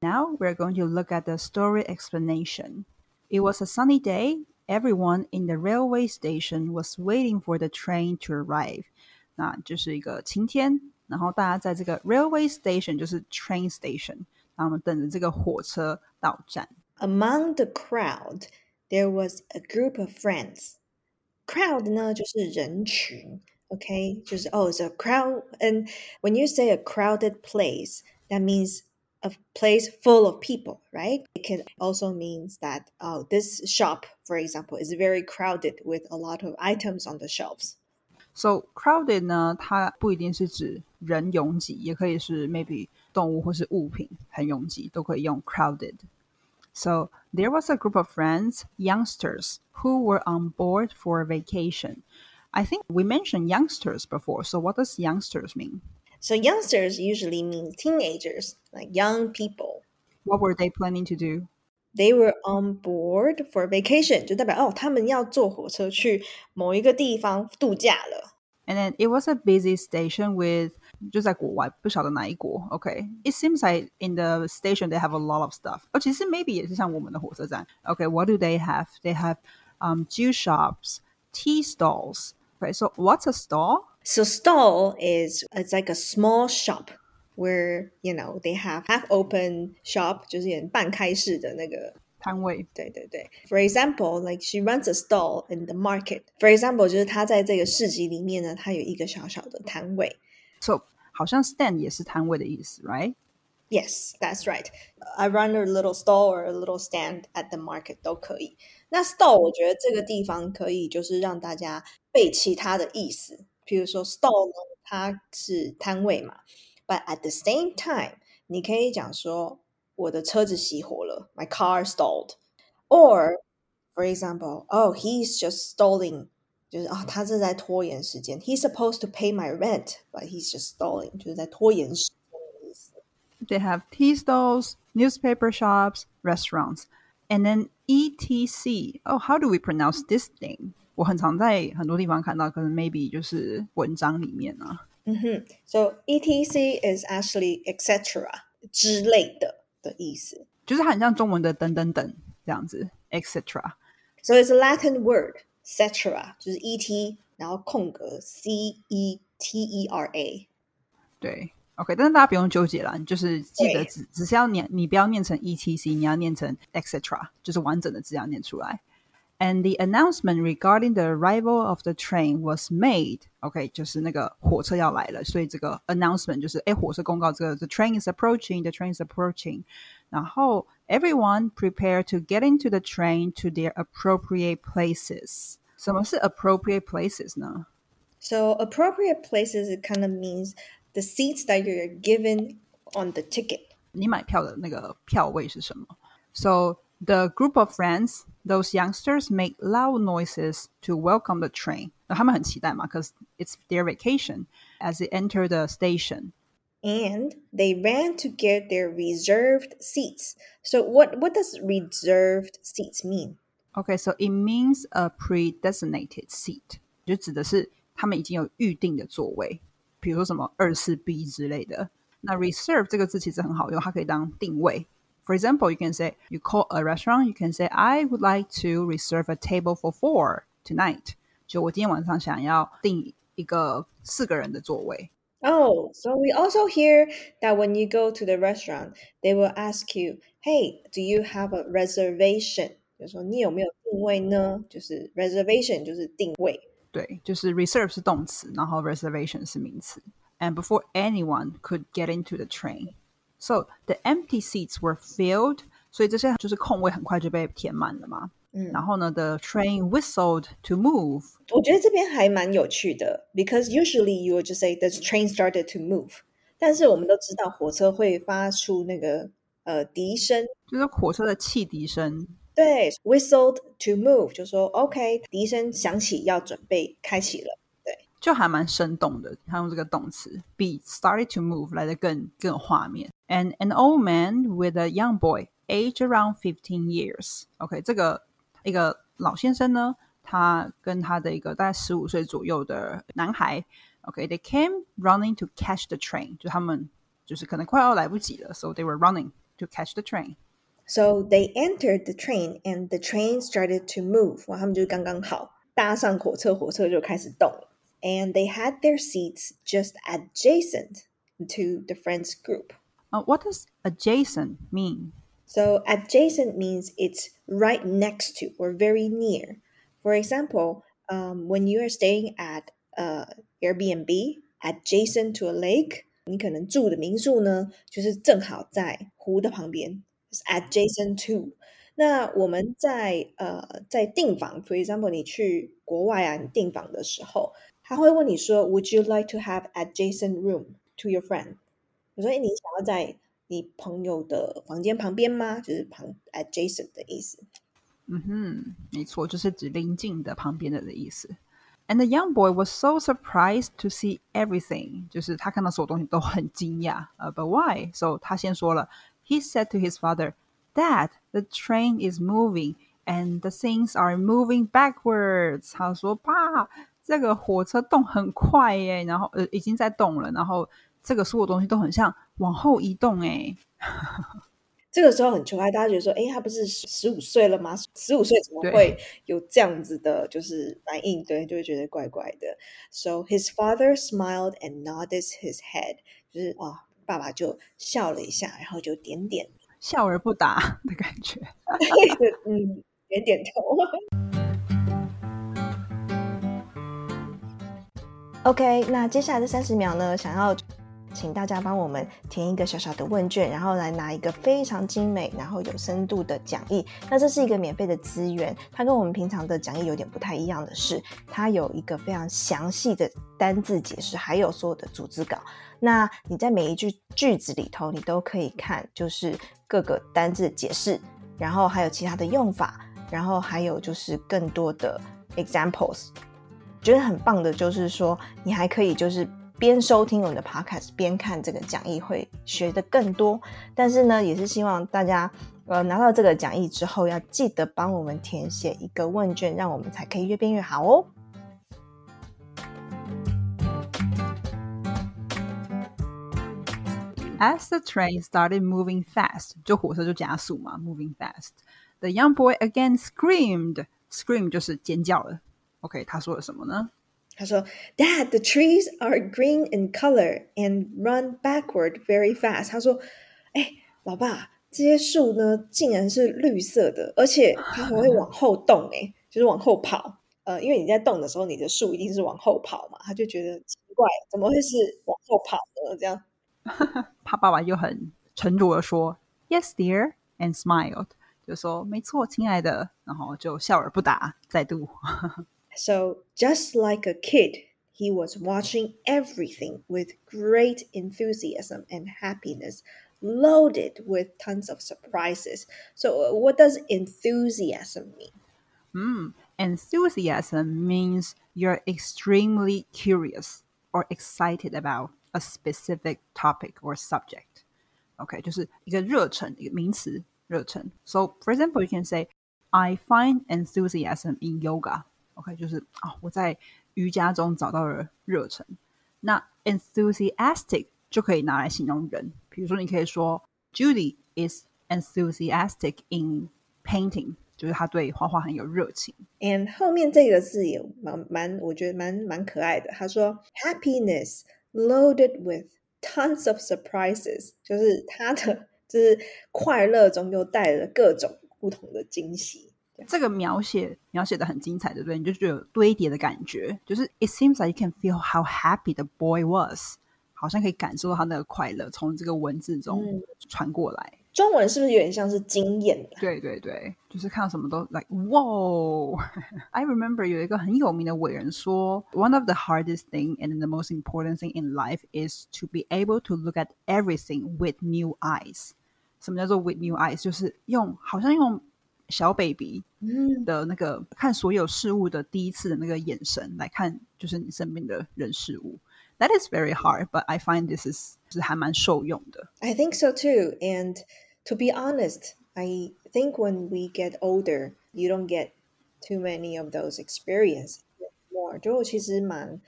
Now we're going to look at the story explanation. It was a sunny day. Everyone in the railway station was waiting for the train to arrive. 那就是一个晴天，然后大家在这个 railway station 就是 train station，然后我们等着这个火车到站。Among the crowd, there was a group of friends. Crowd 呢就是人群，OK，就是 oh, it's a crowd. And when you say a crowded place, that means a place full of people, right? It can also means that oh, this shop, for example, is very crowded with a lot of items on the shelves. So crowded 呢，它不一定是指人拥挤，也可以是 maybe 动物或是物品很拥挤，都可以用 crowded。So there was a group of friends, youngsters, who were on board for a vacation. I think we mentioned youngsters before. So what does youngsters mean? So youngsters usually mean teenagers, like young people. What were they planning to do? They were on board for vacation，就代表哦，他们要坐火车去某一个地方度假了。And then it was a busy station with 就在国外，不晓得哪一国。OK, it seems like in the station they have a lot of stuff. 哦，其实 maybe 也是像我们的火车站。OK, what do they have? They have um juice shops, tea stalls. Okay, so what's a stall? So stall is it's like a small shop where you know they have half open shop，就是有点半开式的那个摊位。对对对。For example, like she runs a stall in the market. For example，就是她在这个市集里面呢，她有一个小小的摊位。So 好像 stand 也是摊位的意思，right? Yes, that's right. I run a little stall or a little stand at the market 都可以。那 stall 我觉得这个地方可以就是让大家背其他的意思。 譬如说 stall at the same time，你可以讲说我的车子熄火了，my car stalled，or for example，oh he's just stalling，就是啊、哦、他是在拖延时间，he's supposed to pay my rent，but he's just stalling，就是在拖延时间的意思。They have tea stalls, newspaper shops, restaurants, and then ETC. Oh, how do we pronounce this thing? 我很常在很多地方看到，可能 maybe 就是文章里面啊。嗯哼，So etc is actually etc 之类的的意思，就是很像中文的等等等这样子，etc。So it's a Latin word, etc，就是 et，然后空格 c e t e r a。对，OK，但是大家不用纠结啦，你就是记得只只是要念，你不要念成 etc，你要念成 etc，就是完整的字要念出来。and the announcement regarding the arrival of the train was made. OK，就是那个火车要来了，所以这个 announcement 就是哎，火车公告这个 the train is approaching, the train is approaching. 然后 everyone prepare to get into the train to their appropriate places. 什么是 appropriate places 呢？So appropriate places it kind of means the seats that you're given on the ticket. 你买票的那个票位是什么？So the group of friends, those youngsters make loud noises to welcome the train. 那他们很期待嘛，because it's their vacation as they enter the station. And they ran to get their reserved seats. So what what does reserved seats mean? Okay, so it means a pre-designated seat，就指的是他们已经有预定的座位，比如说什么二四 B 之类的。那 reserve 这个字其实很好用，它可以当定位。 for example, you can say, you call a restaurant, you can say, I would like to reserve a table for four tonight. 就我今天晚上想要订一个四个人的座位。Oh, so we also hear that when you go to the restaurant, they will ask you, "Hey, do you have a reservation?" 就说你有没有定位呢？就是 reservation 就是定位。对，就是 reserve 是动词，然后 reservation 是名词。And before anyone could get into the train, so the empty seats were filled，所以这些就是空位很快就被填满了嘛。嗯，然后呢，the train whistled to move。我觉得这边还蛮有趣的，because usually you would just say the train started to move，但是我们都知道火车会发出那个呃笛声，就是火车的汽笛声。对，whistled to move，就说 OK，笛声响起，要准备开启了。 就还蛮生动的，他用这个动词 be started to move 来的更更有画面。And an old man with a young boy, age around fifteen years. OK，这个一个老先生呢，他跟他的一个大概十五岁左右的男孩，OK，they、okay, came running to catch the train，就他们就是可能快要来不及了，so they were running to catch the train. So they entered the train and the train started to move. 哇，他们就刚刚好搭上火车，火车就开始动了。 And they had their seats just adjacent to the friends group. Uh, what does adjacent mean? So adjacent means it's right next to or very near. For example, um, when you are staying at uh, Airbnb adjacent to a lake，你可能住的民宿呢，就是正好在湖的旁边，就是 adjacent to。那我们在呃在订房，for example，你去国外啊，你订房的时候， 他会问你说，Would you like to have adjacent room to your friend？我说，哎，你想要在你朋友的房间旁边吗？就是旁 adjacent 的意思。嗯哼，没错，就是指邻近的、旁边的的意思。And the young boy was so surprised to see everything，就是他看到所有东西都很惊讶。呃、uh,，But why? So 他先说了，He said to his father, "Dad, the train is moving." And the things are moving backwards。他说：“爸， 这个火车动很快耶，然后呃已经在动了，然后这个所有东西都很像往后移动哎。这个时候很可爱，大家觉得说，哎，他不是十五岁了吗？十五岁怎么会有这样子的，就是反应？对，就会觉得怪怪的。So his father smiled and nodded his head，就是哇，爸爸就笑了一下，然后就点点，笑而不答的感觉。嗯，点点头。OK，那接下来的三十秒呢，想要。请大家帮我们填一个小小的问卷，然后来拿一个非常精美、然后有深度的讲义。那这是一个免费的资源，它跟我们平常的讲义有点不太一样的是，它有一个非常详细的单字解释，还有所有的组织稿。那你在每一句句子里头，你都可以看，就是各个单字解释，然后还有其他的用法，然后还有就是更多的 examples。觉得很棒的就是说，你还可以就是。边收听我们的 podcast 边看这个讲义会学的更多，但是呢，也是希望大家呃拿到这个讲义之后，要记得帮我们填写一个问卷，让我们才可以越变越好哦。As the train started moving fast，就火车就加速嘛，moving fast。The young boy again screamed. Scream 就是尖叫了。OK，他说了什么呢？他说：“Dad, the trees are green in color and run backward very fast。”他说：“哎，老爸，这些树呢，竟然是绿色的，而且它还会往后动，哎，就是往后跑。呃，因为你在动的时候，你的树一定是往后跑嘛。他就觉得奇怪，怎么会是往后跑呢？这样，他爸爸就很沉着的说：“Yes, dear,” and smiled，就说：“没错，亲爱的。”然后就笑而不答，再度。So, just like a kid, he was watching everything with great enthusiasm and happiness, loaded with tons of surprises. So, uh, what does enthusiasm mean? Mm, enthusiasm means you're extremely curious or excited about a specific topic or subject. OK，就是一个热忱，一个名词，热忱。So, for example, you can say, "I find enthusiasm in yoga." OK，就是啊，我在瑜伽中找到了热忱。那 enthusiastic 就可以拿来形容人，比如说你可以说 Judy is enthusiastic in painting，就是他对画画很有热情。And 后面这个字也蛮蛮，我觉得蛮蛮可爱的。他说 happiness loaded with tons of surprises，就是他的就是快乐中又带了各种不同的惊喜。这个描写描写的很精彩，对不对？你就觉得有堆叠的感觉，就是 It seems like you can feel how happy the boy was，好像可以感受到他那个快乐从这个文字中传过来。中文是不是有点像是惊艳？对对对，就是看到什么都 like wow。I remember 有一个很有名的伟人说，One of the hardest thing and the most important thing in life is to be able to look at everything with new eyes。什么叫做 with new eyes？就是用好像用 小 baby 的那个看所有事物的第一次的那个眼神来看，就是你身边的人事物。That is very hard, but I find this is 是还蛮受用的。I think so too. And to be honest, I think when we get older, you don't get too many of those experiences more. 就其实蛮，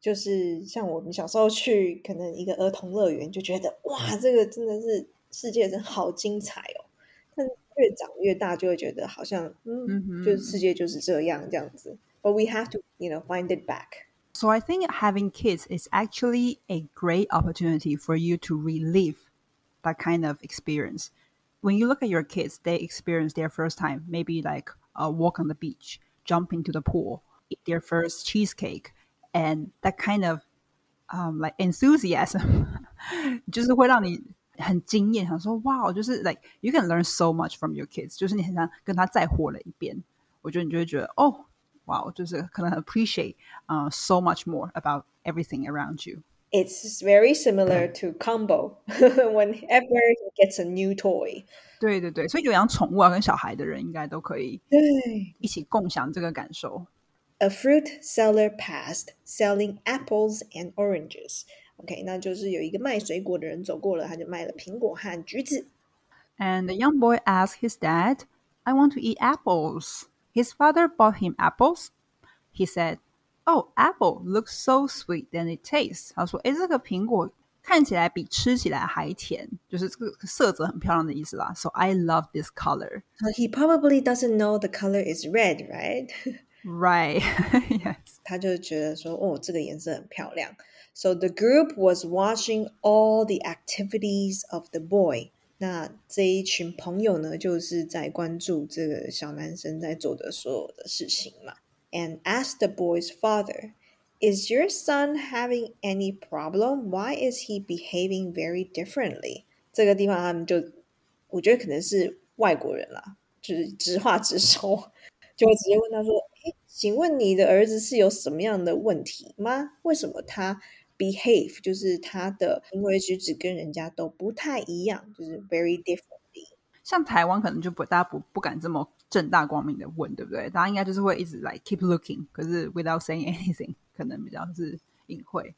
就是像我们小时候去可能一个儿童乐园，就觉得哇，这个真的是世界真好精彩哦。但越长越大，就会觉得好像嗯，就是世界就是这样这样子。But we have to, you know, find it back. So I think having kids is actually a great opportunity for you to relive that kind of experience. When you look at your kids, they experience their first time, maybe like a walk on the beach, jump into the pool, eat their first cheesecake, and that kind of um, like enthusiasm 就是会让你 很惊艳，想说哇，就是 like you can learn so much from your kids，就是你很想跟他再活了一遍。我觉得你就会觉得哦，哇，就是可能 appreciate uh so much more about everything around you. It's very similar to combo whenever he gets a new toy. 对对对，所以有养宠物啊，跟小孩的人应该都可以对一起共享这个感受。 A fruit seller passed selling apples and oranges. OK，那就是有一个卖水果的人走过了，他就卖了苹果和橘子。 And the young boy asked his dad, I want to eat apples. His father bought him apples. He said, Oh, apple looks so sweet than it tastes. 他说：“诶，这个苹果看起来比吃起来还甜，就是这个色泽很漂亮的意思啦。So I love this color. So he probably doesn't know the color is red, right? Right. yes. 他就觉得说，哦，这个颜色很漂亮。So the group was watching all the activities of the boy. 那这一群朋友呢，就是在关注这个小男生在做的所有的事情嘛。And asked the boy's father, "Is your son having any problem? Why is he behaving very differently?" 这个地方他们就，我觉得可能是外国人啦，就是直话直说，就会直接问他说：“诶， 请问你的儿子是有什么样的问题吗？为什么他 behave 就是他的行为举止跟人家都不太一样，就是 very differently。像台湾可能就不大家不不敢这么正大光明的问，对不对？大家应该就是会一直 like keep looking，可是 without saying anything，可能比较是隐晦。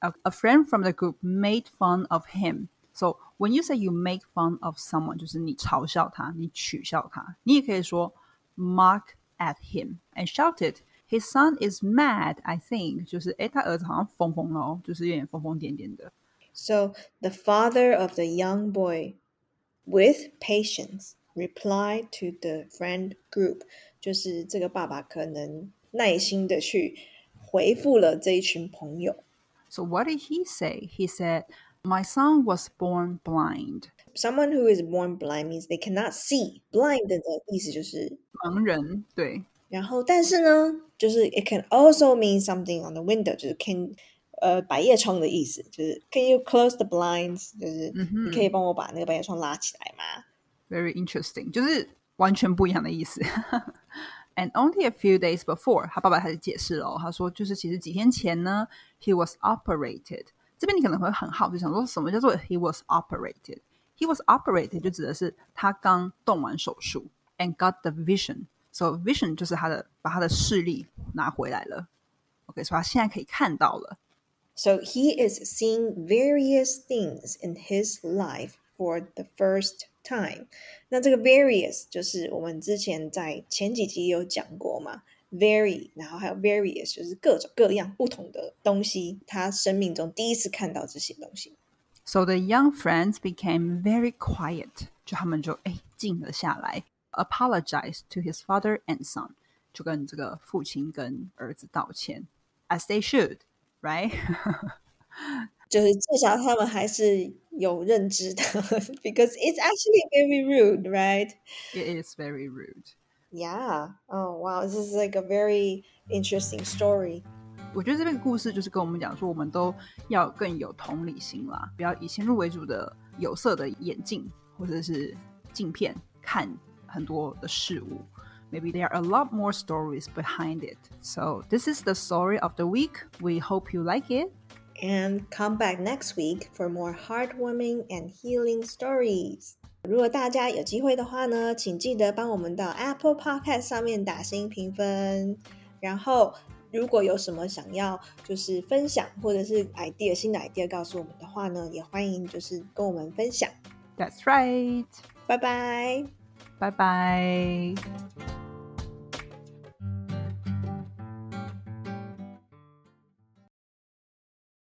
A, a friend from the group made fun of him. So when you say you make fun of someone，就是你嘲笑他，你取笑他。你也可以说 mock at him and shouted. His son is mad. I think 就是诶，他儿子好像疯疯了哦，就是有点疯疯癫癫的。 So the father of the young boy, with patience, replied to the friend group，就是这个爸爸可能耐心的去回复了这一群朋友。 So what did he say? He said, "My son was born blind." Someone who is born blind means they cannot see. Blind 的意思就是盲人，对，然后，但是呢，就是 it can also mean something on the window，就是 can 呃百叶窗的意思，就是 can you close the blinds，就是你可以帮我把那个百叶窗拉起来吗？ very interesting，就是完全不一样的意思。And only a few days before，他爸爸开始解释了哦，他说就是其实几天前呢，he was operated。 这边你可能会很好奇，想说什么叫做 he was operated？He was operated 就指的是他刚动完手术，and got the vision。So vision 就是他的把他的视力拿回来了。OK，所以他现在可以看到了。 So he is seeing various things in his life for the first time。那这个 various 就是我们之前在前几集有讲过嘛 ，very，然后还有 various 就是各种各样不同的东西，他生命中第一次看到这些东西。 So the young friends became very quiet，就他们就哎静了下来，apologized to his father and son，就跟这个父亲跟儿子道歉，as they should，right？就是至少他们还是有认知的，because it's actually very rude, right? It is very rude. Yeah. Oh wow, this is like a very interesting story. 我觉得这个故事就是跟我们讲说，我们都要更有同理心啦，不要以先入为主的有色的眼镜或者是镜片看很多的事物。Maybe there are a lot more stories behind it. So this is the story of the week. We hope you like it. And come back next week for more heartwarming and healing stories. 如果大家有机会的话呢，请记得帮我们到 Apple Podcast 上面打新评分。然后，如果有什么想要就是分享或者是 idea 新的 idea 告诉我们的话呢，也欢迎就是跟我们分享。That's right. 拜拜。Bye bye.